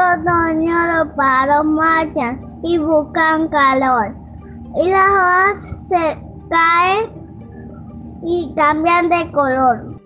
otoño los pájaros marchan y buscan calor. Y las hojas se caen y cambian de color.